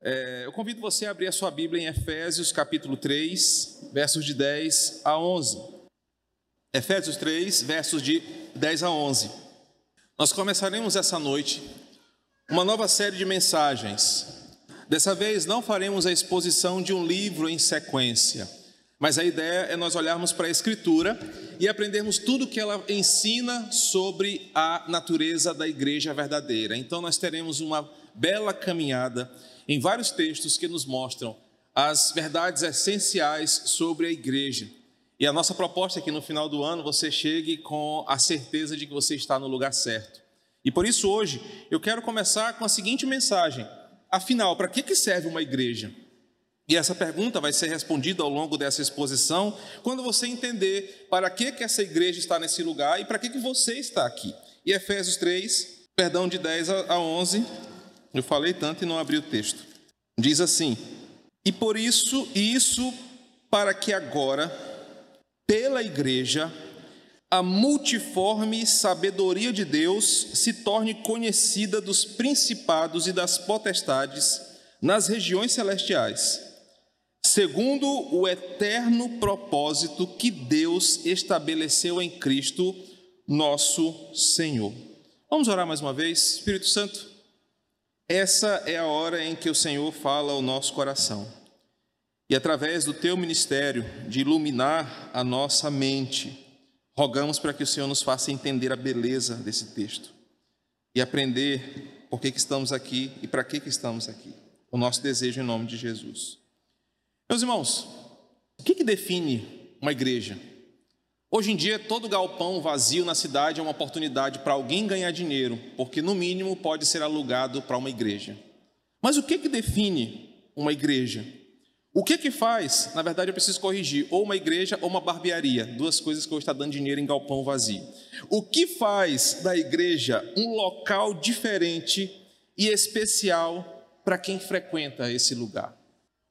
É, eu convido você a abrir a sua Bíblia em Efésios capítulo 3, versos de 10 a 11. Efésios 3, versos de 10 a 11. Nós começaremos essa noite uma nova série de mensagens. Dessa vez não faremos a exposição de um livro em sequência, mas a ideia é nós olharmos para a Escritura e aprendermos tudo que ela ensina sobre a natureza da igreja verdadeira. Então nós teremos uma bela caminhada em vários textos que nos mostram as verdades essenciais sobre a igreja. E a nossa proposta é que no final do ano você chegue com a certeza de que você está no lugar certo. E por isso hoje eu quero começar com a seguinte mensagem: afinal, para que serve uma igreja? E essa pergunta vai ser respondida ao longo dessa exposição, quando você entender para que, que essa igreja está nesse lugar e para que, que você está aqui. E Efésios 3, perdão, de 10 a 11, eu falei tanto e não abri o texto. Diz assim: E por isso, isso para que agora, pela igreja, a multiforme sabedoria de Deus se torne conhecida dos principados e das potestades nas regiões celestiais, segundo o eterno propósito que Deus estabeleceu em Cristo, nosso Senhor. Vamos orar mais uma vez, Espírito Santo. Essa é a hora em que o Senhor fala ao nosso coração. E através do teu ministério de iluminar a nossa mente, rogamos para que o Senhor nos faça entender a beleza desse texto e aprender por que, que estamos aqui e para que, que estamos aqui. O nosso desejo em nome de Jesus. Meus irmãos, o que, que define uma igreja? Hoje em dia, todo galpão vazio na cidade é uma oportunidade para alguém ganhar dinheiro, porque no mínimo pode ser alugado para uma igreja. Mas o que, que define uma igreja? O que que faz? Na verdade, eu preciso corrigir, ou uma igreja ou uma barbearia, duas coisas que hoje está dando dinheiro em galpão vazio. O que faz da igreja um local diferente e especial para quem frequenta esse lugar?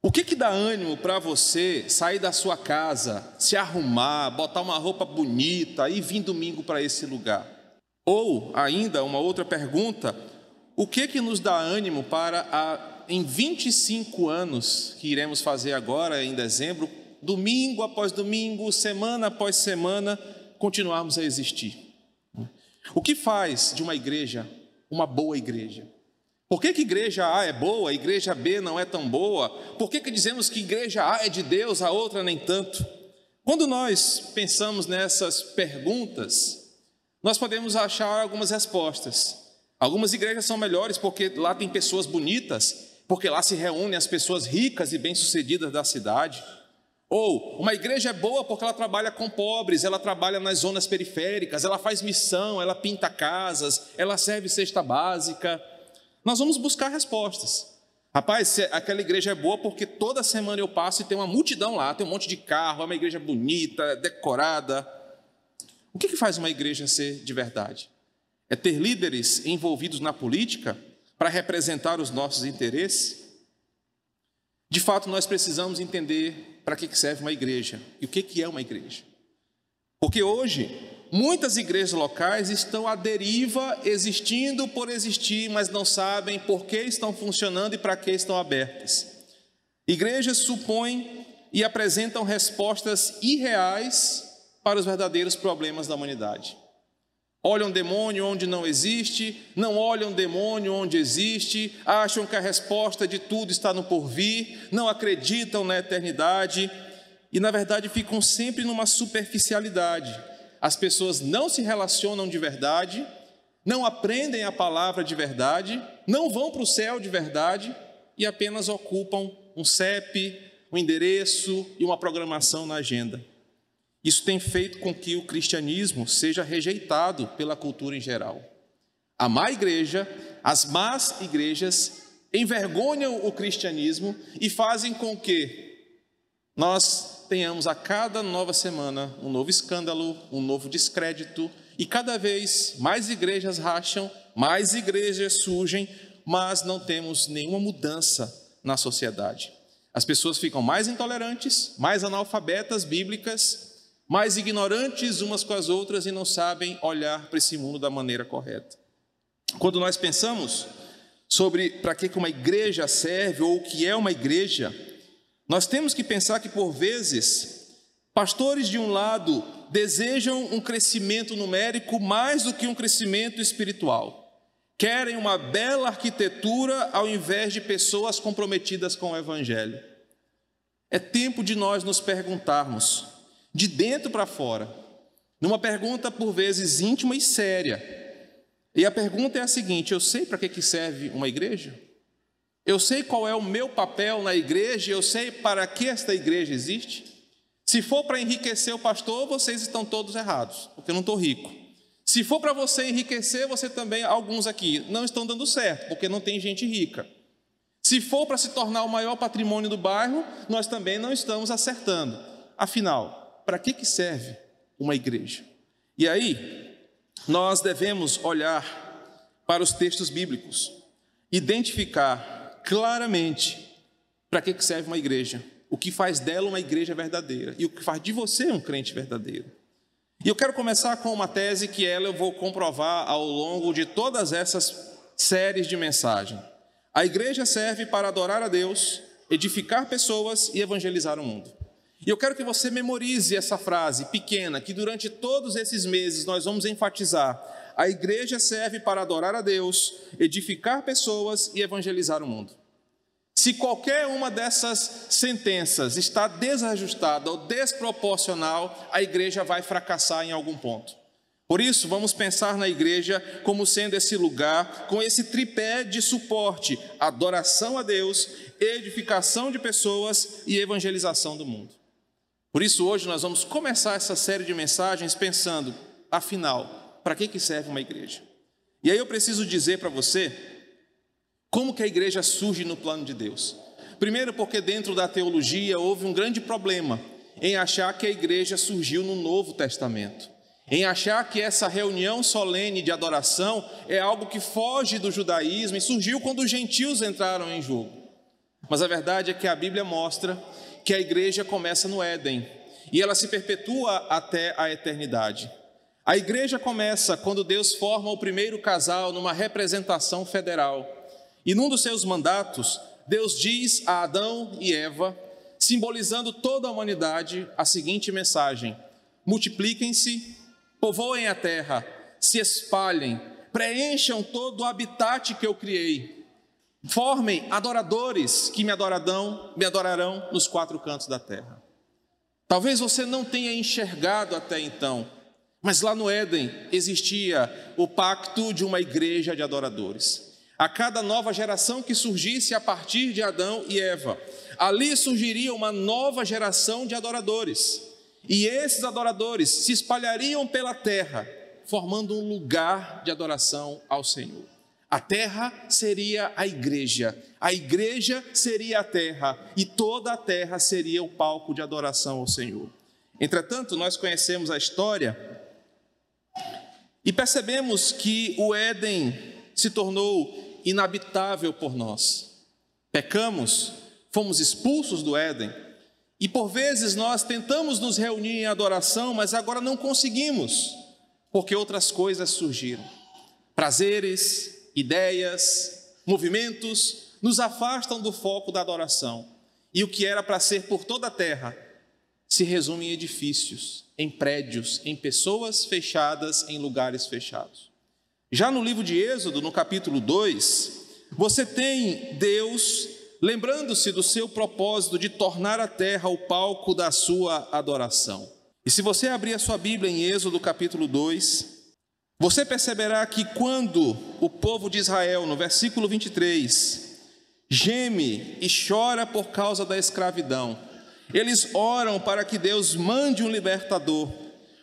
O que, que dá ânimo para você sair da sua casa, se arrumar, botar uma roupa bonita e vir domingo para esse lugar? Ou, ainda, uma outra pergunta: o que, que nos dá ânimo para, a, em 25 anos que iremos fazer agora, em dezembro, domingo após domingo, semana após semana, continuarmos a existir? O que faz de uma igreja uma boa igreja? Por que, que igreja A é boa, igreja B não é tão boa? Por que, que dizemos que igreja A é de Deus, a outra nem tanto? Quando nós pensamos nessas perguntas, nós podemos achar algumas respostas. Algumas igrejas são melhores porque lá tem pessoas bonitas, porque lá se reúnem as pessoas ricas e bem-sucedidas da cidade. Ou uma igreja é boa porque ela trabalha com pobres, ela trabalha nas zonas periféricas, ela faz missão, ela pinta casas, ela serve cesta básica. Nós vamos buscar respostas. Rapaz, aquela igreja é boa porque toda semana eu passo e tem uma multidão lá, tem um monte de carro, é uma igreja bonita, decorada. O que, faz uma igreja ser de verdade? É ter líderes envolvidos na política para representar os nossos interesses? De fato, nós precisamos entender para que serve uma igreja e o que é uma igreja. Porque hoje Muitas igrejas locais estão à deriva, existindo por existir, mas não sabem por que estão funcionando e para que estão abertas. Igrejas supõem e apresentam respostas irreais para os verdadeiros problemas da humanidade. Olham demônio onde não existe, não olham demônio onde existe, acham que a resposta de tudo está no porvir, não acreditam na eternidade e, na verdade, ficam sempre numa superficialidade as pessoas não se relacionam de verdade, não aprendem a palavra de verdade, não vão para o céu de verdade e apenas ocupam um CEP, um endereço e uma programação na agenda. Isso tem feito com que o cristianismo seja rejeitado pela cultura em geral. A má igreja, as más igrejas envergonham o cristianismo e fazem com que nós tenhamos a cada nova semana um novo escândalo, um novo descrédito, e cada vez mais igrejas racham, mais igrejas surgem, mas não temos nenhuma mudança na sociedade. As pessoas ficam mais intolerantes, mais analfabetas bíblicas, mais ignorantes umas com as outras e não sabem olhar para esse mundo da maneira correta. Quando nós pensamos sobre para que uma igreja serve ou o que é uma igreja, nós temos que pensar que, por vezes, pastores de um lado desejam um crescimento numérico mais do que um crescimento espiritual. Querem uma bela arquitetura ao invés de pessoas comprometidas com o Evangelho. É tempo de nós nos perguntarmos, de dentro para fora, numa pergunta por vezes íntima e séria. E a pergunta é a seguinte: eu sei para que serve uma igreja? Eu sei qual é o meu papel na igreja, eu sei para que esta igreja existe? Se for para enriquecer o pastor, vocês estão todos errados, porque eu não estou rico. Se for para você enriquecer, você também, alguns aqui, não estão dando certo, porque não tem gente rica. Se for para se tornar o maior patrimônio do bairro, nós também não estamos acertando. Afinal, para que, que serve uma igreja? E aí, nós devemos olhar para os textos bíblicos, identificar claramente para que, serve uma igreja, o que faz dela uma igreja verdadeira e o que faz de você um crente verdadeiro. E eu quero começar com uma tese que ela eu vou comprovar ao longo de todas essas séries de mensagem. A igreja serve para adorar a Deus, edificar pessoas e evangelizar o mundo. E eu quero que você memorize essa frase pequena, que durante todos esses meses nós vamos enfatizar. A igreja serve para adorar a Deus, edificar pessoas e evangelizar o mundo. Se qualquer uma dessas sentenças está desajustada ou desproporcional, a igreja vai fracassar em algum ponto. Por isso, vamos pensar na igreja como sendo esse lugar com esse tripé de suporte: adoração a Deus, edificação de pessoas e evangelização do mundo. Por isso, hoje nós vamos começar essa série de mensagens pensando, afinal, para que serve uma igreja? E aí eu preciso dizer para você como que a igreja surge no plano de Deus? Primeiro, porque dentro da teologia houve um grande problema em achar que a igreja surgiu no Novo Testamento, em achar que essa reunião solene de adoração é algo que foge do judaísmo e surgiu quando os gentios entraram em jogo. Mas a verdade é que a Bíblia mostra que a igreja começa no Éden e ela se perpetua até a eternidade. A igreja começa quando Deus forma o primeiro casal numa representação federal. E num dos seus mandatos, Deus diz a Adão e Eva, simbolizando toda a humanidade, a seguinte mensagem: multipliquem-se, povoem a terra, se espalhem, preencham todo o habitat que eu criei, formem adoradores que me adorarão, me adorarão nos quatro cantos da terra. Talvez você não tenha enxergado até então, mas lá no Éden existia o pacto de uma igreja de adoradores a cada nova geração que surgisse a partir de Adão e Eva. Ali surgiria uma nova geração de adoradores. E esses adoradores se espalhariam pela terra, formando um lugar de adoração ao Senhor. A terra seria a igreja, a igreja seria a terra, e toda a terra seria o palco de adoração ao Senhor. Entretanto, nós conhecemos a história e percebemos que o Éden se tornou inabitável por nós. Pecamos, fomos expulsos do Éden, e por vezes nós tentamos nos reunir em adoração, mas agora não conseguimos, porque outras coisas surgiram. Prazeres, ideias, movimentos nos afastam do foco da adoração. E o que era para ser por toda a terra se resume em edifícios, em prédios, em pessoas fechadas, em lugares fechados. Já no livro de Êxodo, no capítulo 2, você tem Deus lembrando-se do seu propósito de tornar a terra o palco da sua adoração. E se você abrir a sua Bíblia em Êxodo capítulo 2, você perceberá que quando o povo de Israel, no versículo 23, geme e chora por causa da escravidão, eles oram para que Deus mande um libertador.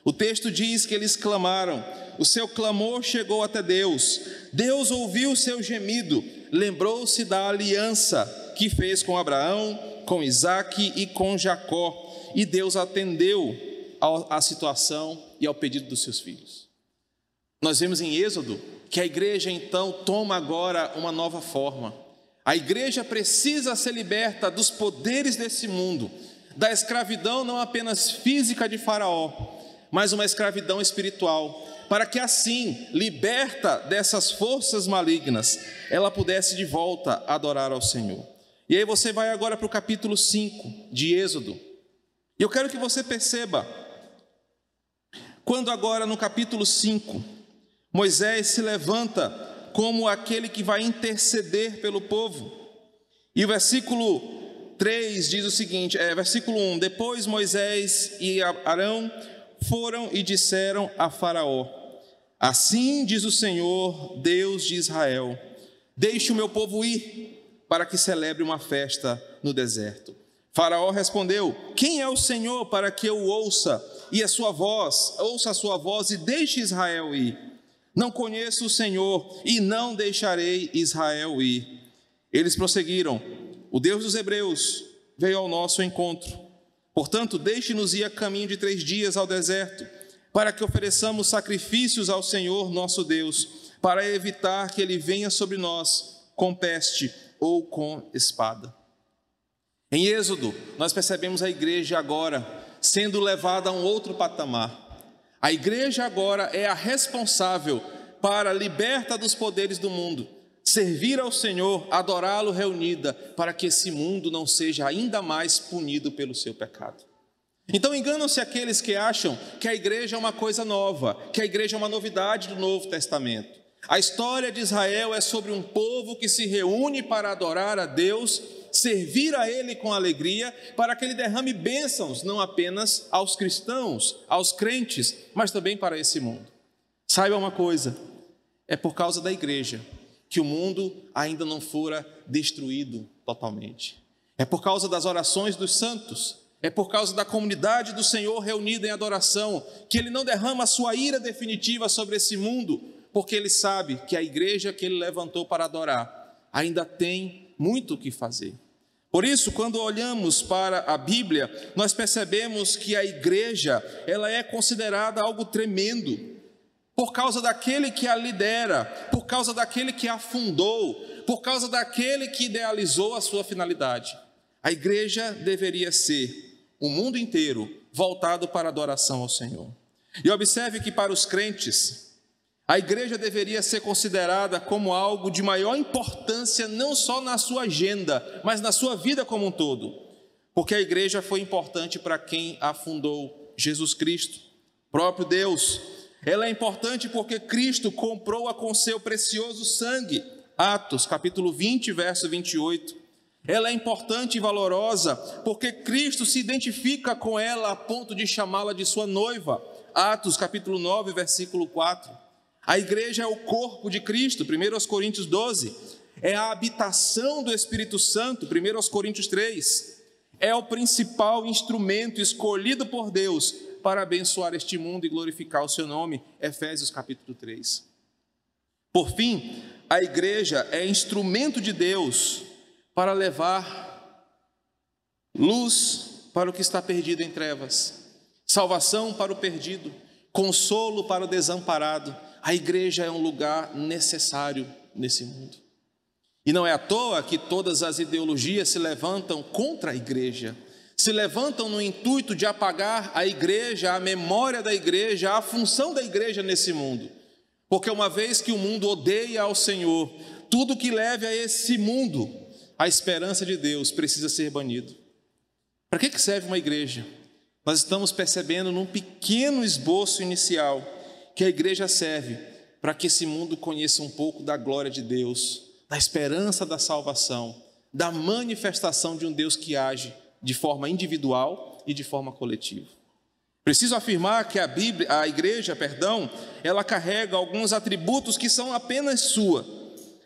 O texto diz que eles clamaram: o seu clamor chegou até Deus. Deus ouviu o seu gemido, lembrou-se da aliança que fez com Abraão, com Isaac e com Jacó, e Deus atendeu à situação e ao pedido dos seus filhos. Nós vemos em Êxodo que a igreja então toma agora uma nova forma. A igreja precisa ser liberta dos poderes desse mundo, da escravidão não apenas física de Faraó, mas uma escravidão espiritual, para que assim, liberta dessas forças malignas, ela pudesse de volta adorar ao Senhor. E aí você vai agora para o capítulo 5 de Êxodo. E eu quero que você perceba, quando agora no capítulo 5, Moisés se levanta como aquele que vai interceder pelo povo. E o versículo 3 diz o seguinte: é, versículo 1: Depois Moisés e Arão foram e disseram a Faraó: Assim diz o Senhor, Deus de Israel: Deixe o meu povo ir, para que celebre uma festa no deserto. Faraó respondeu: Quem é o Senhor para que eu ouça e a sua voz, ouça a sua voz e deixe Israel ir? Não conheço o Senhor e não deixarei Israel ir. Eles prosseguiram: O Deus dos Hebreus veio ao nosso encontro. Portanto, deixe-nos ir a caminho de três dias ao deserto, para que ofereçamos sacrifícios ao Senhor nosso Deus para evitar que ele venha sobre nós com peste ou com espada. Em Êxodo, nós percebemos a igreja agora sendo levada a um outro patamar. A igreja agora é a responsável para liberta dos poderes do mundo, servir ao Senhor, adorá-lo reunida, para que esse mundo não seja ainda mais punido pelo seu pecado. Então enganam-se aqueles que acham que a igreja é uma coisa nova, que a igreja é uma novidade do Novo Testamento. A história de Israel é sobre um povo que se reúne para adorar a Deus, servir a Ele com alegria, para que Ele derrame bênçãos não apenas aos cristãos, aos crentes, mas também para esse mundo. Saiba uma coisa: é por causa da igreja que o mundo ainda não fora destruído totalmente. É por causa das orações dos santos, é por causa da comunidade do Senhor reunida em adoração, que Ele não derrama a sua ira definitiva sobre esse mundo, porque ele sabe que a igreja que ele levantou para adorar ainda tem muito o que fazer. Por isso, quando olhamos para a Bíblia, nós percebemos que a igreja, ela é considerada algo tremendo, por causa daquele que a lidera, por causa daquele que a fundou, por causa daquele que idealizou a sua finalidade. A igreja deveria ser o mundo inteiro voltado para a adoração ao Senhor. E observe que para os crentes, a igreja deveria ser considerada como algo de maior importância, não só na sua agenda, mas na sua vida como um todo. Porque a igreja foi importante para quem a fundou, Jesus Cristo, próprio Deus. Ela é importante porque Cristo comprou-a com seu precioso sangue. Atos, capítulo 20, verso 28. Ela é importante e valorosa porque Cristo se identifica com ela a ponto de chamá-la de sua noiva. Atos, capítulo 9, versículo 4. A igreja é o corpo de Cristo, 1 Coríntios 12. É a habitação do Espírito Santo, 1 Coríntios 3. É o principal instrumento escolhido por Deus para abençoar este mundo e glorificar o seu nome, Efésios capítulo 3. Por fim, a igreja é instrumento de Deus para levar luz para o que está perdido em trevas, salvação para o perdido, consolo para o desamparado, a igreja é um lugar necessário nesse mundo. E não é à toa que todas as ideologias se levantam contra a igreja, se levantam no intuito de apagar a igreja, a memória da igreja, a função da igreja nesse mundo. Porque uma vez que o mundo odeia ao Senhor, tudo que leve a esse mundo, a esperança de Deus, precisa ser banido. Para que serve uma igreja? Nós estamos percebendo num pequeno esboço inicial que a igreja serve para que esse mundo conheça um pouco da glória de Deus, da esperança da salvação, da manifestação de um Deus que age de forma individual e de forma coletiva. Preciso afirmar que a Bíblia, a igreja, perdão, ela carrega alguns atributos que são apenas sua.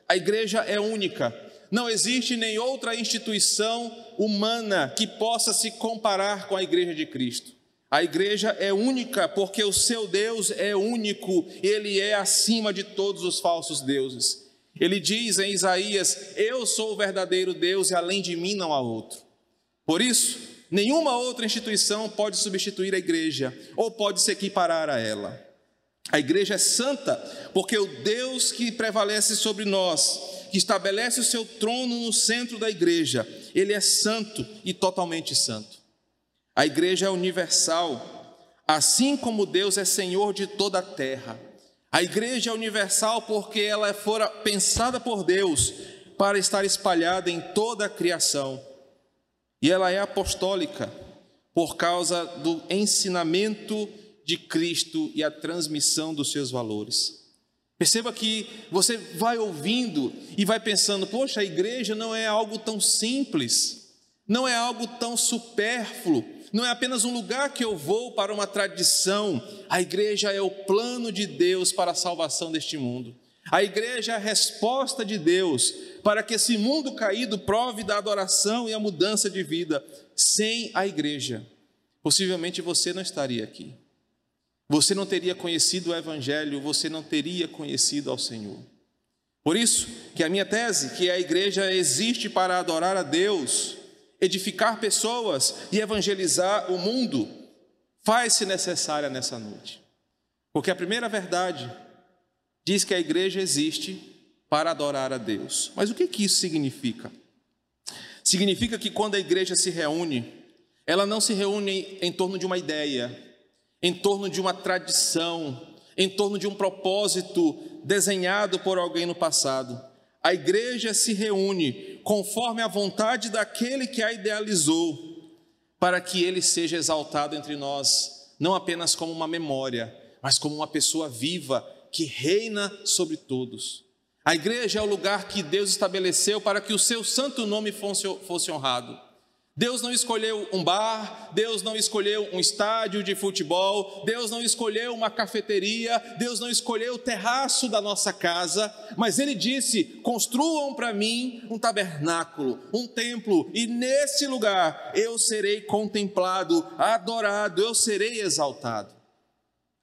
A igreja é única. Não existe nem outra instituição humana que possa se comparar com a igreja de Cristo. A igreja é única porque o seu Deus é único, ele é acima de todos os falsos deuses. Ele diz em Isaías: Eu sou o verdadeiro Deus e além de mim não há outro. Por isso, nenhuma outra instituição pode substituir a igreja ou pode se equiparar a ela. A igreja é santa porque o Deus que prevalece sobre nós, que estabelece o seu trono no centro da igreja, ele é santo e totalmente santo. A igreja é universal. assim como Deus é Senhor de toda a terra. A igreja é universal porque ela fora pensada por Deus para estar espalhada em toda a criação. E ela é apostólica por causa do ensinamento de Cristo e a transmissão dos seus valores. Perceba que você vai ouvindo e vai pensando: poxa, a igreja não é algo tão simples, não é algo tão supérfluo, não é apenas um lugar que eu vou para uma tradição. A igreja é o plano de Deus para a salvação deste mundo. A igreja é a resposta de Deus para que esse mundo caído prove da adoração e a mudança de vida. Sem a igreja, possivelmente você não estaria aqui. Você não teria conhecido o Evangelho, você não teria conhecido ao Senhor. Por isso que a minha tese, que a igreja existe para adorar a Deus, edificar pessoas e evangelizar o mundo, faz-se necessária nessa noite. Porque a primeira verdade diz que a igreja existe para adorar a Deus. Mas o que, que isso significa? Significa que quando a igreja se reúne, ela não se reúne em torno de uma ideia, em torno de uma tradição, em torno de um propósito desenhado por alguém no passado. A igreja se reúne conforme a vontade daquele que a idealizou, para que ele seja exaltado entre nós, não apenas como uma memória, mas como uma pessoa viva que reina sobre todos. A igreja é o lugar que Deus estabeleceu para que o seu santo nome fosse honrado. Deus não escolheu um bar, Deus não escolheu um estádio de futebol, Deus não escolheu uma cafeteria, Deus não escolheu o terraço da nossa casa, mas Ele disse: construam para mim um tabernáculo, um templo, e nesse lugar eu serei contemplado, adorado, eu serei exaltado.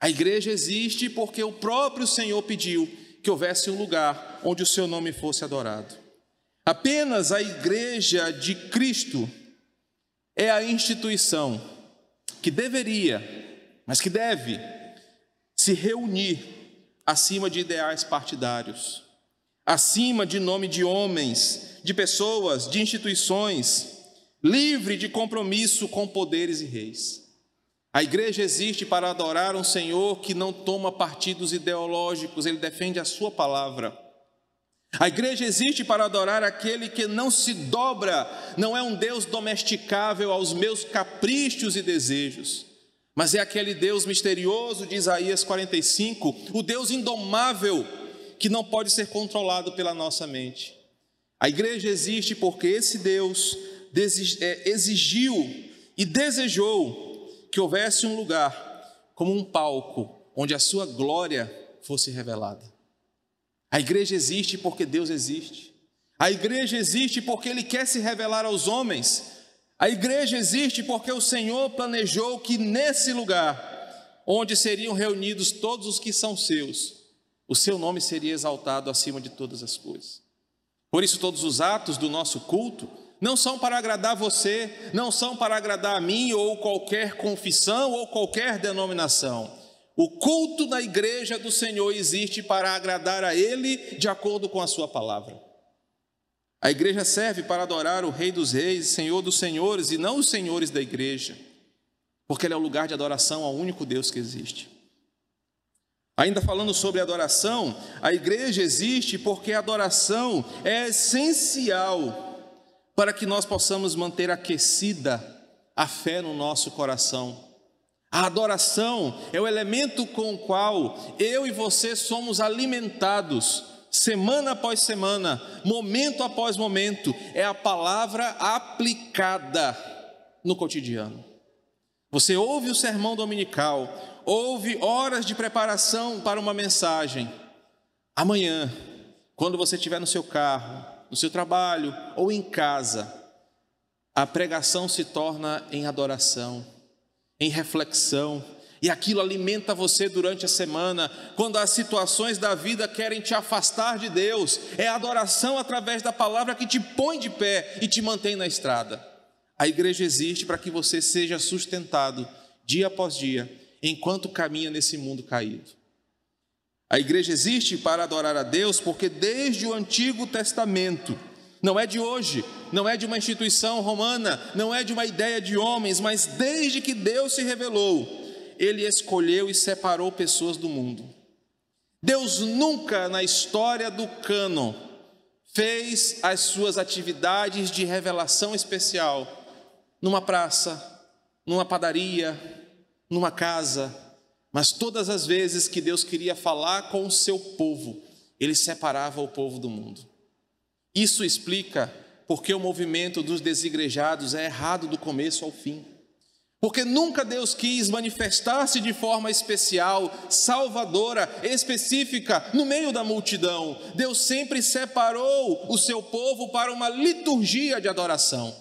A igreja existe porque o próprio Senhor pediu que houvesse um lugar onde o seu nome fosse adorado. Apenas a igreja de Cristo é a instituição que deveria, mas que deve, se reunir acima de ideais partidários, acima de nome de homens, de pessoas, de instituições, livre de compromisso com poderes e reis. A igreja existe para adorar um Senhor que não toma partidos ideológicos, ele defende a sua palavra. A igreja existe para adorar aquele que não se dobra, não é um Deus domesticável aos meus caprichos e desejos, mas é aquele Deus misterioso de Isaías 45, o Deus indomável que não pode ser controlado pela nossa mente. A igreja existe porque esse Deus é, exigiu e desejou que houvesse um lugar como um palco onde a sua glória fosse revelada. A igreja existe porque Deus existe. A igreja existe porque Ele quer se revelar aos homens. A igreja existe porque o Senhor planejou que nesse lugar, onde seriam reunidos todos os que são seus, o seu nome seria exaltado acima de todas as coisas. Por isso, todos os atos do nosso culto não são para agradar você, não são para agradar a mim ou qualquer confissão ou qualquer denominação o culto da igreja do Senhor existe para agradar a Ele de acordo com a Sua palavra. A igreja serve para adorar o Rei dos Reis, Senhor dos Senhores, e não os senhores da igreja, porque ele é o lugar de adoração ao único Deus que existe. Ainda falando sobre adoração, a igreja existe porque a adoração é essencial para que nós possamos manter aquecida a fé no nosso coração. A adoração é o elemento com o qual eu e você somos alimentados, semana após semana, momento após momento, é a palavra aplicada no cotidiano. Você ouve o sermão dominical, ouve horas de preparação para uma mensagem. Amanhã, quando você estiver no seu carro, no seu trabalho ou em casa, a pregação se torna em adoração em reflexão, e aquilo alimenta você durante a semana, quando as situações da vida querem te afastar de Deus, é a adoração através da palavra que te põe de pé e te mantém na estrada. A igreja existe para que você seja sustentado dia após dia, enquanto caminha nesse mundo caído. A igreja existe para adorar a Deus, porque desde o Antigo Testamento, não é de hoje, não é de uma instituição romana, não é de uma ideia de homens, mas desde que Deus se revelou, ele escolheu e separou pessoas do mundo. Deus nunca na história do cânon fez as suas atividades de revelação especial numa praça, numa padaria, numa casa, mas todas as vezes que Deus queria falar com o seu povo, ele separava o povo do mundo. Isso explica porque o movimento dos desigrejados é errado do começo ao fim. Porque nunca Deus quis manifestar-se de forma especial, salvadora, específica, no meio da multidão. Deus sempre separou o seu povo para uma liturgia de adoração.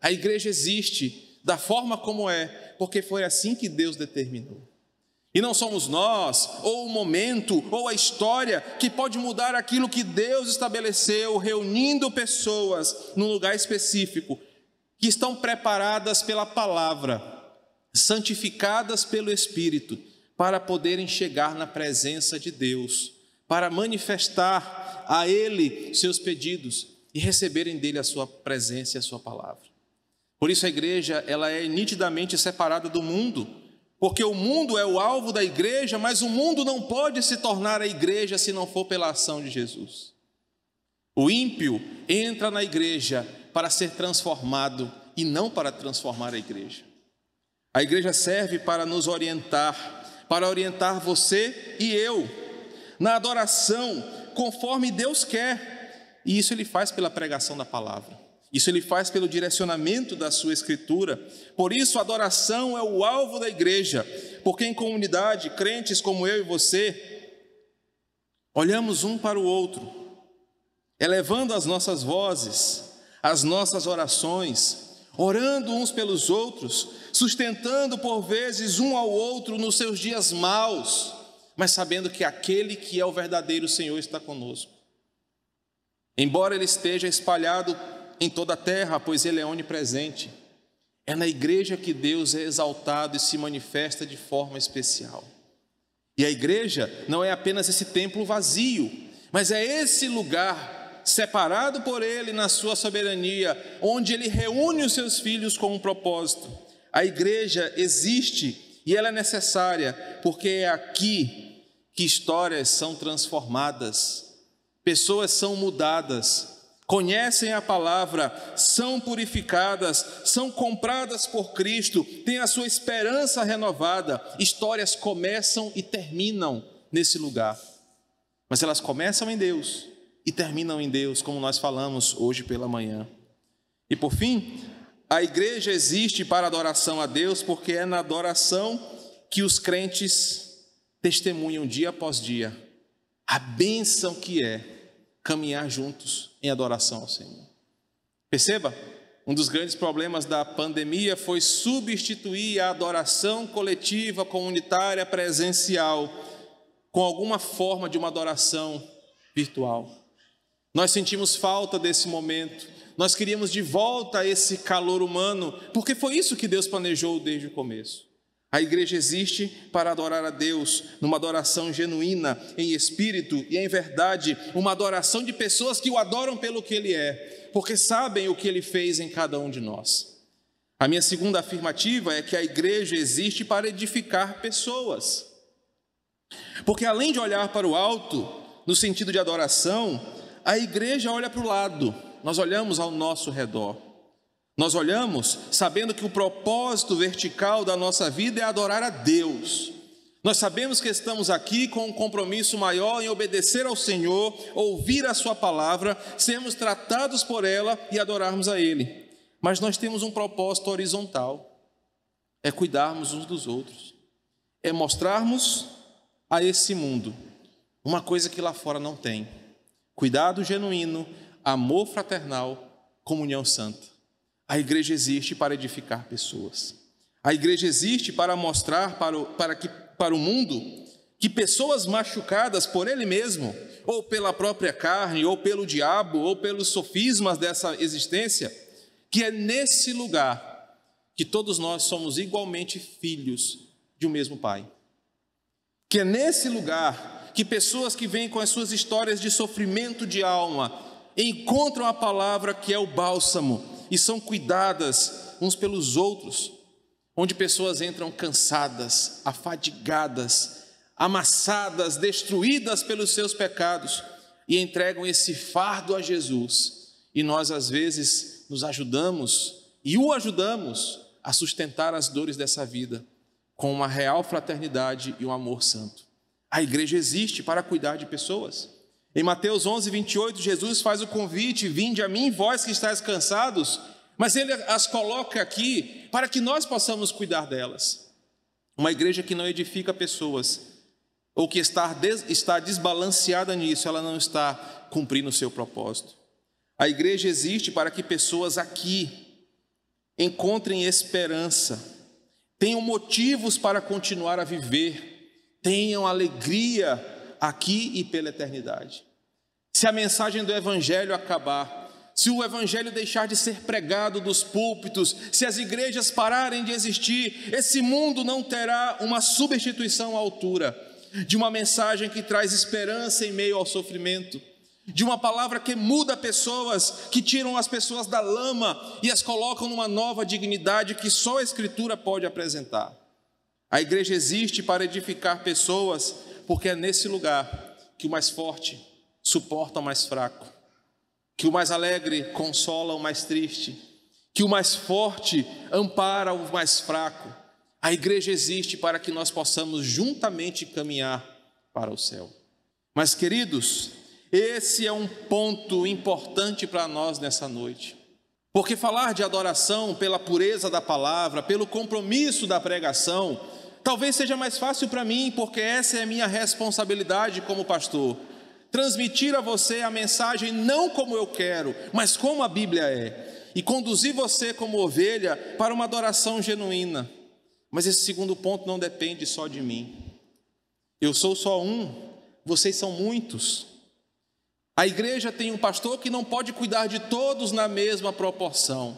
A igreja existe da forma como é, porque foi assim que Deus determinou. E não somos nós, ou o momento, ou a história que pode mudar aquilo que Deus estabeleceu, reunindo pessoas num lugar específico, que estão preparadas pela palavra, santificadas pelo Espírito, para poderem chegar na presença de Deus, para manifestar a Ele seus pedidos e receberem dele a sua presença e a sua palavra. Por isso a igreja, ela é nitidamente separada do mundo porque o mundo é o alvo da igreja, mas o mundo não pode se tornar a igreja se não for pela ação de Jesus. O ímpio entra na igreja para ser transformado e não para transformar a igreja. A igreja serve para nos orientar, para orientar você e eu na adoração conforme Deus quer, e isso ele faz pela pregação da palavra. Isso ele faz pelo direcionamento da sua escritura. Por isso, a adoração é o alvo da igreja, porque em comunidade, crentes como eu e você, olhamos um para o outro, elevando as nossas vozes, as nossas orações, orando uns pelos outros, sustentando por vezes um ao outro nos seus dias maus, mas sabendo que aquele que é o verdadeiro Senhor está conosco. Embora ele esteja espalhado em toda a terra, pois Ele é onipresente. É na igreja que Deus é exaltado e se manifesta de forma especial. E a igreja não é apenas esse templo vazio, mas é esse lugar separado por Ele na sua soberania, onde Ele reúne os seus filhos com um propósito. A igreja existe e ela é necessária, porque é aqui que histórias são transformadas, pessoas são mudadas, conhecem a palavra, são purificadas, são compradas por Cristo, têm a sua esperança renovada. Histórias começam e terminam nesse lugar, mas elas começam em Deus e terminam em Deus, como nós falamos hoje pela manhã. E por fim, a igreja existe para adoração a Deus, porque é na adoração que os crentes testemunham dia após dia a bênção que é caminhar juntos em adoração ao Senhor. Perceba, um dos grandes problemas da pandemia foi substituir a adoração coletiva, comunitária, presencial, com alguma forma de uma adoração virtual. Nós sentimos falta desse momento, nós queríamos de volta esse calor humano, porque foi isso que Deus planejou desde o começo. A igreja existe para adorar a Deus, numa adoração genuína, em espírito e em verdade, uma adoração de pessoas que o adoram pelo que Ele é, porque sabem o que Ele fez em cada um de nós. A minha segunda afirmativa é que a igreja existe para edificar pessoas. Porque além de olhar para o alto, no sentido de adoração, a igreja olha para o lado, nós olhamos ao nosso redor. Nós olhamos sabendo que o propósito vertical da nossa vida é adorar a Deus. Nós sabemos que estamos aqui com um compromisso maior em obedecer ao Senhor, ouvir a Sua palavra, sermos tratados por ela e adorarmos a Ele. Mas nós temos um propósito horizontal: é cuidarmos uns dos outros, é mostrarmos a esse mundo uma coisa que lá fora não tem: cuidado genuíno, amor fraternal, comunhão santa. A igreja existe para edificar pessoas. A igreja existe para mostrar para o, para que, para o mundo que pessoas machucadas por ele mesmo, ou pela própria carne, ou pelo diabo, ou pelos sofismas dessa existência, que é nesse lugar que todos nós somos igualmente filhos de um mesmo Pai. Que é nesse lugar que pessoas que vêm com as suas histórias de sofrimento de alma encontram a palavra que é o bálsamo e são cuidadas uns pelos outros, onde pessoas entram cansadas, afadigadas, amassadas, destruídas pelos seus pecados e entregam esse fardo a Jesus. E nós, às vezes, nos ajudamos e o ajudamos a sustentar as dores dessa vida com uma real fraternidade e um amor santo. A igreja existe para cuidar de pessoas. Em Mateus 11, 28, Jesus faz o convite: Vinde a mim, vós que estáis cansados, mas ele as coloca aqui para que nós possamos cuidar delas. Uma igreja que não edifica pessoas, ou que está, está desbalanceada nisso, ela não está cumprindo o seu propósito. A igreja existe para que pessoas aqui encontrem esperança, tenham motivos para continuar a viver, tenham alegria aqui e pela eternidade. Se a mensagem do Evangelho acabar, se o Evangelho deixar de ser pregado dos púlpitos, se as igrejas pararem de existir, esse mundo não terá uma substituição à altura de uma mensagem que traz esperança em meio ao sofrimento, de uma palavra que muda pessoas, que tiram as pessoas da lama e as colocam numa nova dignidade que só a Escritura pode apresentar. A igreja existe para edificar pessoas, porque é nesse lugar que o mais forte suporta o mais fraco, que o mais alegre consola o mais triste, que o mais forte ampara o mais fraco, a igreja existe para que nós possamos juntamente caminhar para o céu. Mas, queridos, esse é um ponto importante para nós nessa noite. Porque falar de adoração pela pureza da palavra, pelo compromisso da pregação, talvez seja mais fácil para mim, porque essa é a minha responsabilidade como pastor. Transmitir a você a mensagem não como eu quero, mas como a Bíblia é, e conduzir você como ovelha para uma adoração genuína. Mas esse segundo ponto não depende só de mim. Eu sou só um, vocês são muitos. A igreja tem um pastor que não pode cuidar de todos na mesma proporção.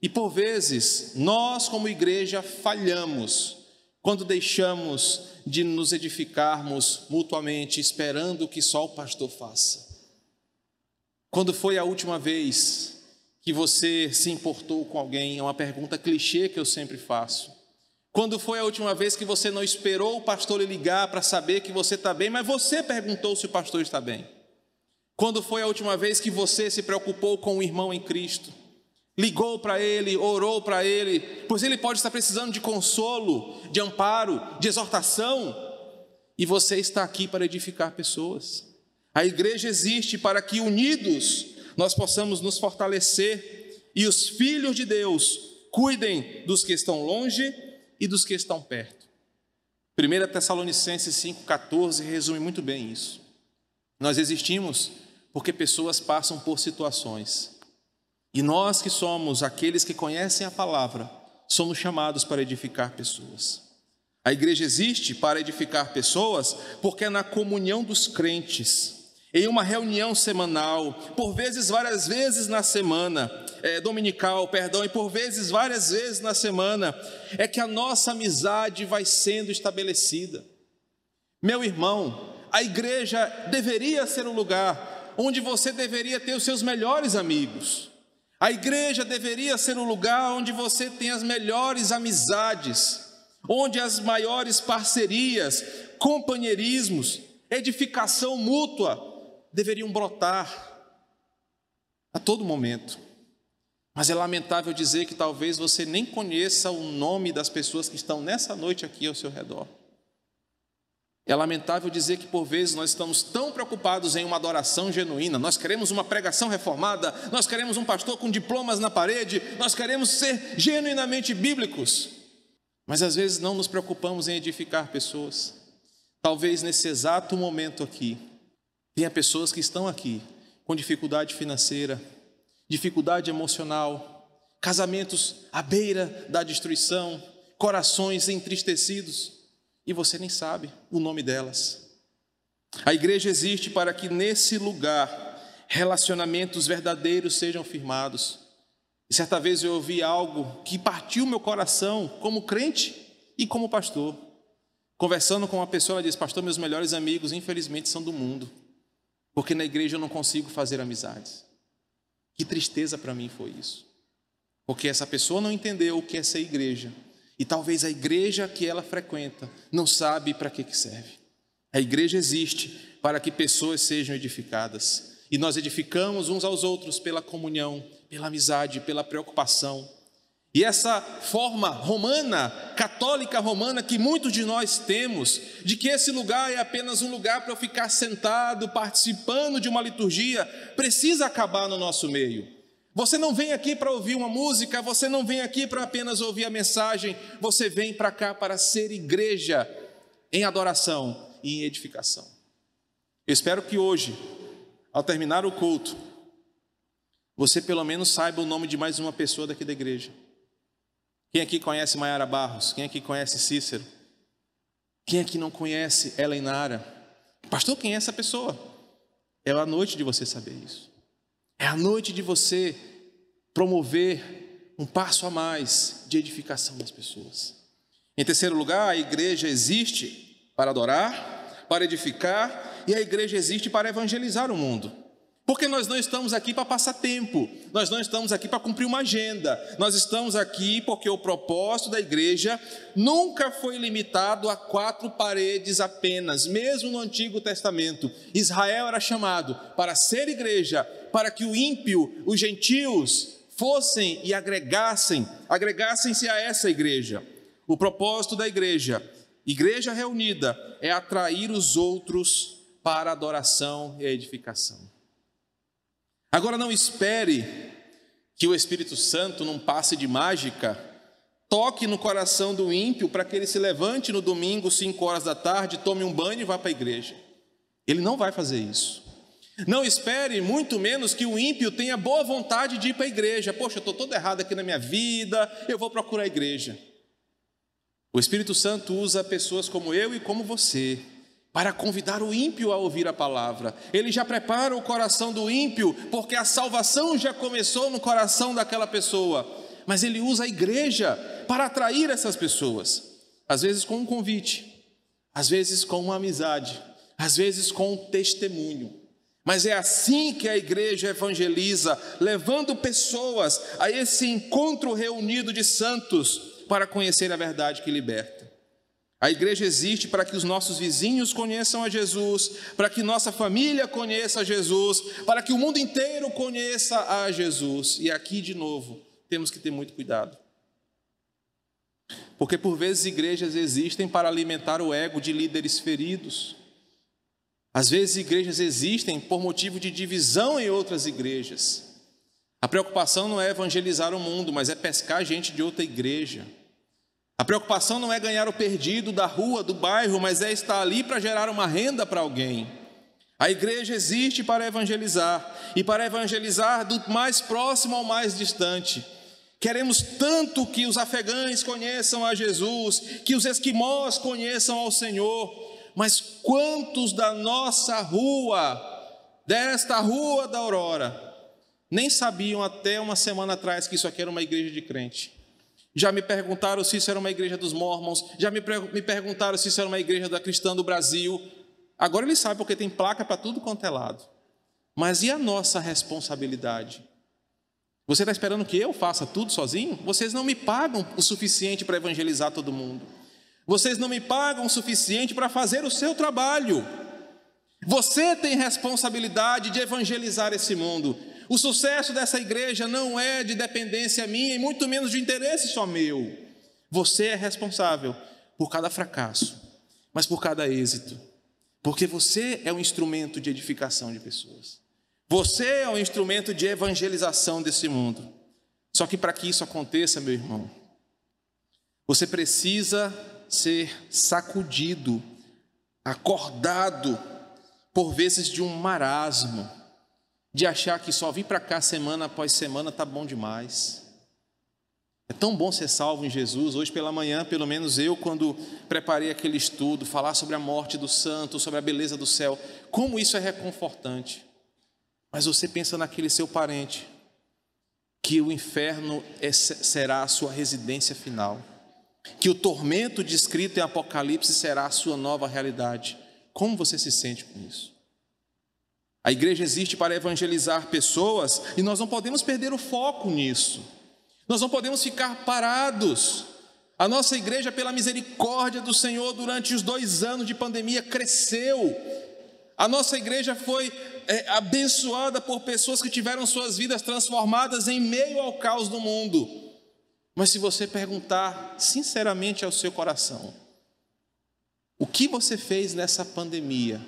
E por vezes, nós, como igreja, falhamos quando deixamos de nos edificarmos mutuamente, esperando que só o pastor faça. Quando foi a última vez que você se importou com alguém? É uma pergunta clichê que eu sempre faço. Quando foi a última vez que você não esperou o pastor lhe ligar para saber que você está bem, mas você perguntou se o pastor está bem? Quando foi a última vez que você se preocupou com o irmão em Cristo? Ligou para ele, orou para ele, pois ele pode estar precisando de consolo, de amparo, de exortação, e você está aqui para edificar pessoas. A igreja existe para que unidos nós possamos nos fortalecer e os filhos de Deus cuidem dos que estão longe e dos que estão perto. 1 Tessalonicenses 5,14 resume muito bem isso. Nós existimos porque pessoas passam por situações. E nós que somos aqueles que conhecem a palavra, somos chamados para edificar pessoas. A igreja existe para edificar pessoas porque é na comunhão dos crentes em uma reunião semanal, por vezes várias vezes na semana, é, dominical, perdão, e por vezes várias vezes na semana, é que a nossa amizade vai sendo estabelecida. Meu irmão, a igreja deveria ser um lugar onde você deveria ter os seus melhores amigos. A igreja deveria ser um lugar onde você tem as melhores amizades, onde as maiores parcerias, companheirismos, edificação mútua deveriam brotar a todo momento. Mas é lamentável dizer que talvez você nem conheça o nome das pessoas que estão nessa noite aqui ao seu redor. É lamentável dizer que por vezes nós estamos tão preocupados em uma adoração genuína, nós queremos uma pregação reformada, nós queremos um pastor com diplomas na parede, nós queremos ser genuinamente bíblicos, mas às vezes não nos preocupamos em edificar pessoas. Talvez nesse exato momento aqui, Tenha pessoas que estão aqui com dificuldade financeira, dificuldade emocional, casamentos à beira da destruição, corações entristecidos, e você nem sabe o nome delas. A igreja existe para que nesse lugar relacionamentos verdadeiros sejam firmados. E certa vez eu ouvi algo que partiu meu coração como crente e como pastor. Conversando com uma pessoa, ela disse: Pastor, meus melhores amigos, infelizmente, são do mundo porque na igreja eu não consigo fazer amizades. Que tristeza para mim foi isso. Porque essa pessoa não entendeu o que é ser igreja. E talvez a igreja que ela frequenta não sabe para que, que serve. A igreja existe para que pessoas sejam edificadas. E nós edificamos uns aos outros pela comunhão, pela amizade, pela preocupação. E essa forma romana, católica romana, que muitos de nós temos, de que esse lugar é apenas um lugar para eu ficar sentado, participando de uma liturgia, precisa acabar no nosso meio. Você não vem aqui para ouvir uma música, você não vem aqui para apenas ouvir a mensagem, você vem para cá para ser igreja em adoração e em edificação. Eu espero que hoje, ao terminar o culto, você pelo menos saiba o nome de mais uma pessoa daqui da igreja. Quem aqui conhece Maiara Barros? Quem aqui conhece Cícero? Quem aqui não conhece Ela Nara? Pastor, quem é essa pessoa? É a noite de você saber isso. É a noite de você promover um passo a mais de edificação das pessoas. Em terceiro lugar, a igreja existe para adorar, para edificar, e a igreja existe para evangelizar o mundo. Porque nós não estamos aqui para passar tempo, nós não estamos aqui para cumprir uma agenda, nós estamos aqui porque o propósito da igreja nunca foi limitado a quatro paredes apenas, mesmo no Antigo Testamento. Israel era chamado para ser igreja, para que o ímpio, os gentios, fossem e agregassem, agregassem-se a essa igreja. O propósito da igreja, igreja reunida, é atrair os outros para adoração e edificação. Agora não espere que o Espírito Santo, num passe de mágica, toque no coração do ímpio para que ele se levante no domingo, 5 horas da tarde, tome um banho e vá para a igreja. Ele não vai fazer isso. Não espere, muito menos, que o ímpio tenha boa vontade de ir para a igreja. Poxa, eu estou todo errado aqui na minha vida, eu vou procurar a igreja. O Espírito Santo usa pessoas como eu e como você para convidar o ímpio a ouvir a palavra. Ele já prepara o coração do ímpio, porque a salvação já começou no coração daquela pessoa. Mas ele usa a igreja para atrair essas pessoas, às vezes com um convite, às vezes com uma amizade, às vezes com um testemunho. Mas é assim que a igreja evangeliza, levando pessoas a esse encontro reunido de santos para conhecer a verdade que liberta. A igreja existe para que os nossos vizinhos conheçam a Jesus, para que nossa família conheça a Jesus, para que o mundo inteiro conheça a Jesus. E aqui, de novo, temos que ter muito cuidado. Porque por vezes igrejas existem para alimentar o ego de líderes feridos. Às vezes igrejas existem por motivo de divisão em outras igrejas. A preocupação não é evangelizar o mundo, mas é pescar gente de outra igreja. A preocupação não é ganhar o perdido da rua, do bairro, mas é estar ali para gerar uma renda para alguém. A igreja existe para evangelizar e para evangelizar do mais próximo ao mais distante. Queremos tanto que os afegães conheçam a Jesus, que os esquimós conheçam ao Senhor, mas quantos da nossa rua, desta rua da Aurora, nem sabiam até uma semana atrás que isso aqui era uma igreja de crente? Já me perguntaram se isso era uma igreja dos mormons, já me, me perguntaram se isso era uma igreja da cristã do Brasil. Agora eles sabem porque tem placa para tudo quanto é lado. Mas e a nossa responsabilidade? Você está esperando que eu faça tudo sozinho? Vocês não me pagam o suficiente para evangelizar todo mundo. Vocês não me pagam o suficiente para fazer o seu trabalho. Você tem responsabilidade de evangelizar esse mundo. O sucesso dessa igreja não é de dependência minha e muito menos de interesse só meu. Você é responsável por cada fracasso, mas por cada êxito, porque você é um instrumento de edificação de pessoas. Você é um instrumento de evangelização desse mundo. Só que para que isso aconteça, meu irmão, você precisa ser sacudido, acordado por vezes de um marasmo de achar que só vir para cá semana após semana tá bom demais. É tão bom ser salvo em Jesus. Hoje pela manhã, pelo menos eu, quando preparei aquele estudo, falar sobre a morte do santo, sobre a beleza do céu, como isso é reconfortante. Mas você pensa naquele seu parente, que o inferno é, será a sua residência final, que o tormento descrito em Apocalipse será a sua nova realidade. Como você se sente com isso? A igreja existe para evangelizar pessoas e nós não podemos perder o foco nisso. Nós não podemos ficar parados. A nossa igreja, pela misericórdia do Senhor, durante os dois anos de pandemia, cresceu. A nossa igreja foi é, abençoada por pessoas que tiveram suas vidas transformadas em meio ao caos do mundo. Mas se você perguntar sinceramente ao seu coração, o que você fez nessa pandemia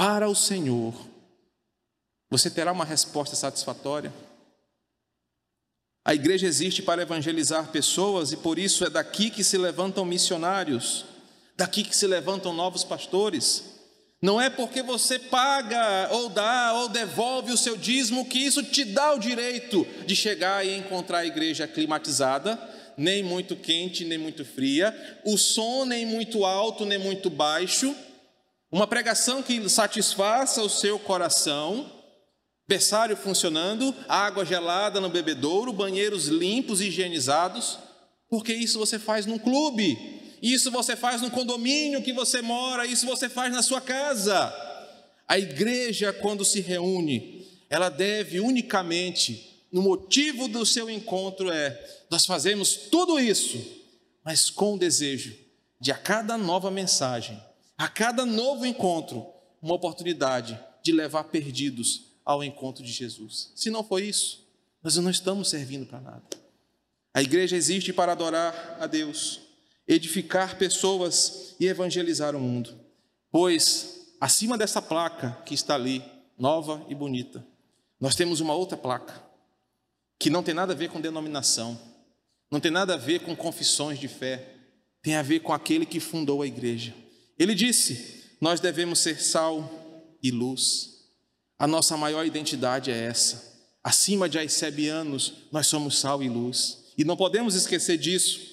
para o Senhor, você terá uma resposta satisfatória? A igreja existe para evangelizar pessoas e por isso é daqui que se levantam missionários, daqui que se levantam novos pastores. Não é porque você paga ou dá ou devolve o seu dízimo que isso te dá o direito de chegar e encontrar a igreja climatizada, nem muito quente, nem muito fria, o som nem muito alto, nem muito baixo, uma pregação que satisfaça o seu coração berçário funcionando, água gelada no bebedouro, banheiros limpos e higienizados, porque isso você faz num clube, isso você faz no condomínio que você mora, isso você faz na sua casa. A igreja, quando se reúne, ela deve unicamente, no motivo do seu encontro é, nós fazemos tudo isso, mas com o desejo de a cada nova mensagem, a cada novo encontro, uma oportunidade de levar perdidos ao encontro de Jesus. Se não for isso, nós não estamos servindo para nada. A igreja existe para adorar a Deus, edificar pessoas e evangelizar o mundo. Pois, acima dessa placa que está ali, nova e bonita, nós temos uma outra placa, que não tem nada a ver com denominação, não tem nada a ver com confissões de fé, tem a ver com aquele que fundou a igreja. Ele disse: Nós devemos ser sal e luz. A nossa maior identidade é essa. Acima de aicebianos, nós somos sal e luz. E não podemos esquecer disso.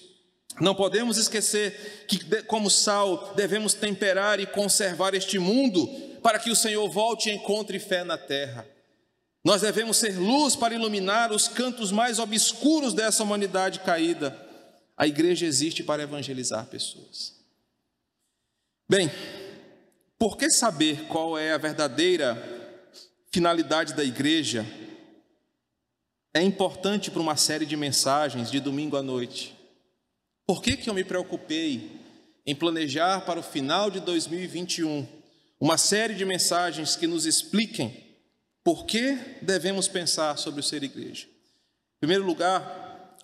Não podemos esquecer que, como sal, devemos temperar e conservar este mundo para que o Senhor volte e encontre fé na terra. Nós devemos ser luz para iluminar os cantos mais obscuros dessa humanidade caída. A igreja existe para evangelizar pessoas. Bem, por que saber qual é a verdadeira finalidade da igreja é importante para uma série de mensagens de domingo à noite. Por que, que eu me preocupei em planejar para o final de 2021 uma série de mensagens que nos expliquem por que devemos pensar sobre o ser igreja? Em primeiro lugar,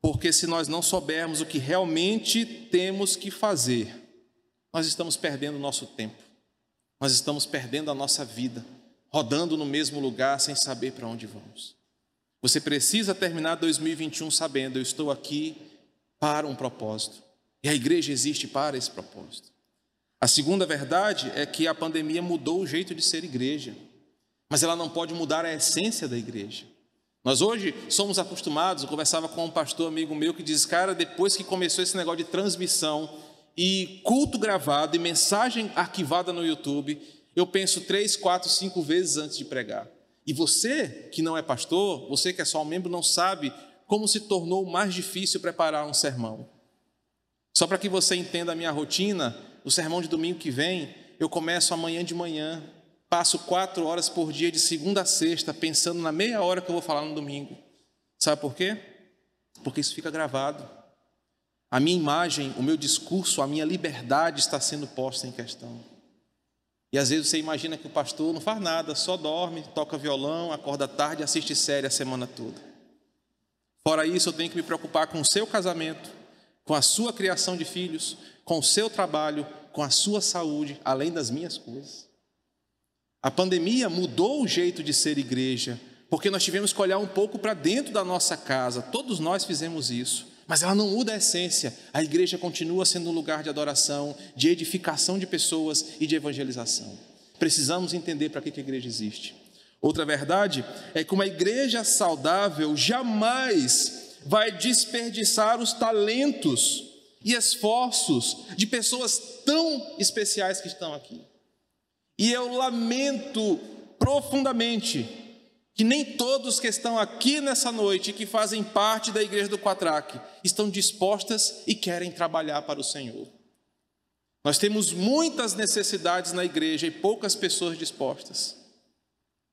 porque se nós não soubermos o que realmente temos que fazer, nós estamos perdendo o nosso tempo, nós estamos perdendo a nossa vida rodando no mesmo lugar sem saber para onde vamos. Você precisa terminar 2021 sabendo: eu estou aqui para um propósito. E a igreja existe para esse propósito. A segunda verdade é que a pandemia mudou o jeito de ser igreja, mas ela não pode mudar a essência da igreja. Nós hoje somos acostumados, eu conversava com um pastor amigo meu que diz, cara, depois que começou esse negócio de transmissão e culto gravado e mensagem arquivada no YouTube, eu penso três, quatro, cinco vezes antes de pregar. E você que não é pastor, você que é só um membro, não sabe como se tornou mais difícil preparar um sermão. Só para que você entenda a minha rotina, o sermão de domingo que vem, eu começo amanhã de manhã, passo quatro horas por dia, de segunda a sexta, pensando na meia hora que eu vou falar no domingo. Sabe por quê? Porque isso fica gravado. A minha imagem, o meu discurso, a minha liberdade está sendo posta em questão. E às vezes você imagina que o pastor não faz nada, só dorme, toca violão, acorda tarde assiste série a semana toda. Fora isso, eu tenho que me preocupar com o seu casamento, com a sua criação de filhos, com o seu trabalho, com a sua saúde, além das minhas coisas. A pandemia mudou o jeito de ser igreja, porque nós tivemos que olhar um pouco para dentro da nossa casa, todos nós fizemos isso. Mas ela não muda a essência. A igreja continua sendo um lugar de adoração, de edificação de pessoas e de evangelização. Precisamos entender para que a igreja existe. Outra verdade é que uma igreja saudável jamais vai desperdiçar os talentos e esforços de pessoas tão especiais que estão aqui. E eu lamento profundamente que nem todos que estão aqui nessa noite, que fazem parte da igreja do Quatraque, estão dispostas e querem trabalhar para o Senhor. Nós temos muitas necessidades na igreja e poucas pessoas dispostas.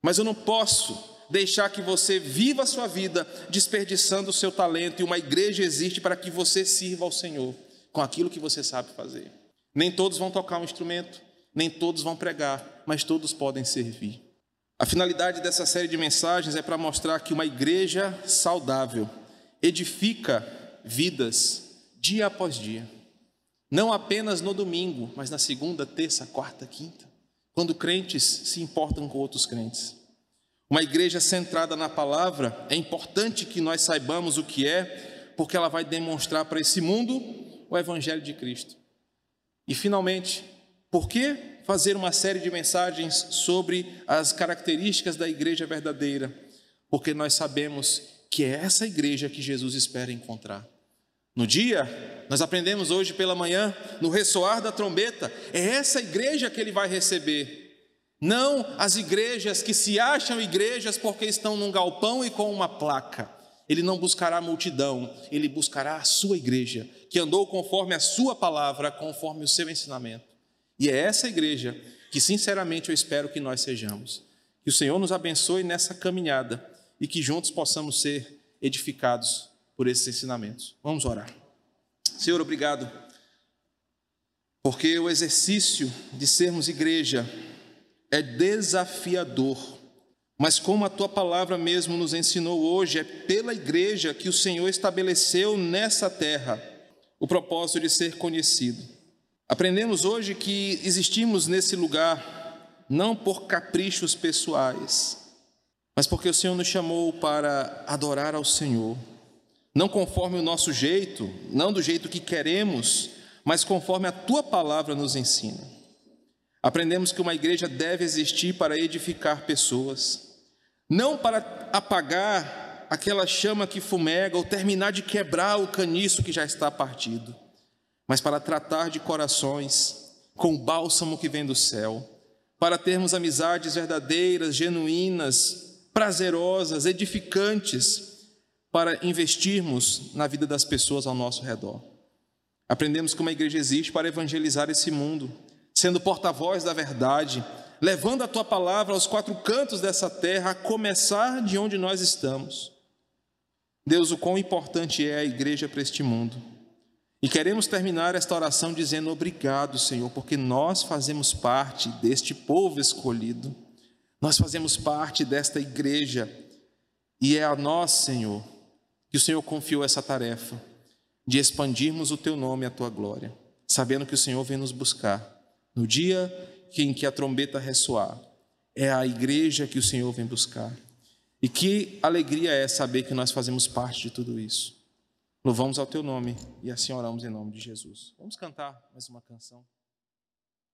Mas eu não posso deixar que você viva a sua vida desperdiçando o seu talento, e uma igreja existe para que você sirva ao Senhor com aquilo que você sabe fazer. Nem todos vão tocar um instrumento, nem todos vão pregar, mas todos podem servir. A finalidade dessa série de mensagens é para mostrar que uma igreja saudável edifica vidas dia após dia. Não apenas no domingo, mas na segunda, terça, quarta, quinta, quando crentes se importam com outros crentes. Uma igreja centrada na palavra, é importante que nós saibamos o que é, porque ela vai demonstrar para esse mundo o evangelho de Cristo. E finalmente, por que fazer uma série de mensagens sobre as características da igreja verdadeira? Porque nós sabemos que é essa igreja que Jesus espera encontrar. No dia, nós aprendemos hoje pela manhã, no ressoar da trombeta, é essa igreja que ele vai receber. Não as igrejas que se acham igrejas porque estão num galpão e com uma placa. Ele não buscará a multidão, ele buscará a sua igreja, que andou conforme a sua palavra, conforme o seu ensinamento. E é essa igreja que, sinceramente, eu espero que nós sejamos. Que o Senhor nos abençoe nessa caminhada e que juntos possamos ser edificados por esses ensinamentos. Vamos orar. Senhor, obrigado, porque o exercício de sermos igreja é desafiador, mas como a tua palavra mesmo nos ensinou hoje, é pela igreja que o Senhor estabeleceu nessa terra o propósito de ser conhecido. Aprendemos hoje que existimos nesse lugar não por caprichos pessoais, mas porque o Senhor nos chamou para adorar ao Senhor não conforme o nosso jeito, não do jeito que queremos, mas conforme a tua palavra nos ensina. Aprendemos que uma igreja deve existir para edificar pessoas, não para apagar aquela chama que fumega ou terminar de quebrar o caniço que já está partido, mas para tratar de corações com o bálsamo que vem do céu, para termos amizades verdadeiras, genuínas, prazerosas, edificantes para investirmos na vida das pessoas ao nosso redor. Aprendemos que uma igreja existe para evangelizar esse mundo, sendo porta-voz da verdade, levando a tua palavra aos quatro cantos dessa terra, a começar de onde nós estamos. Deus, o quão importante é a igreja para este mundo. E queremos terminar esta oração dizendo obrigado, Senhor, porque nós fazemos parte deste povo escolhido, nós fazemos parte desta igreja, e é a nós, Senhor, que o Senhor confiou essa tarefa de expandirmos o teu nome e a tua glória, sabendo que o Senhor vem nos buscar no dia em que a trombeta ressoar. É a igreja que o Senhor vem buscar. E que alegria é saber que nós fazemos parte de tudo isso. Louvamos ao teu nome e assim oramos em nome de Jesus. Vamos cantar mais uma canção.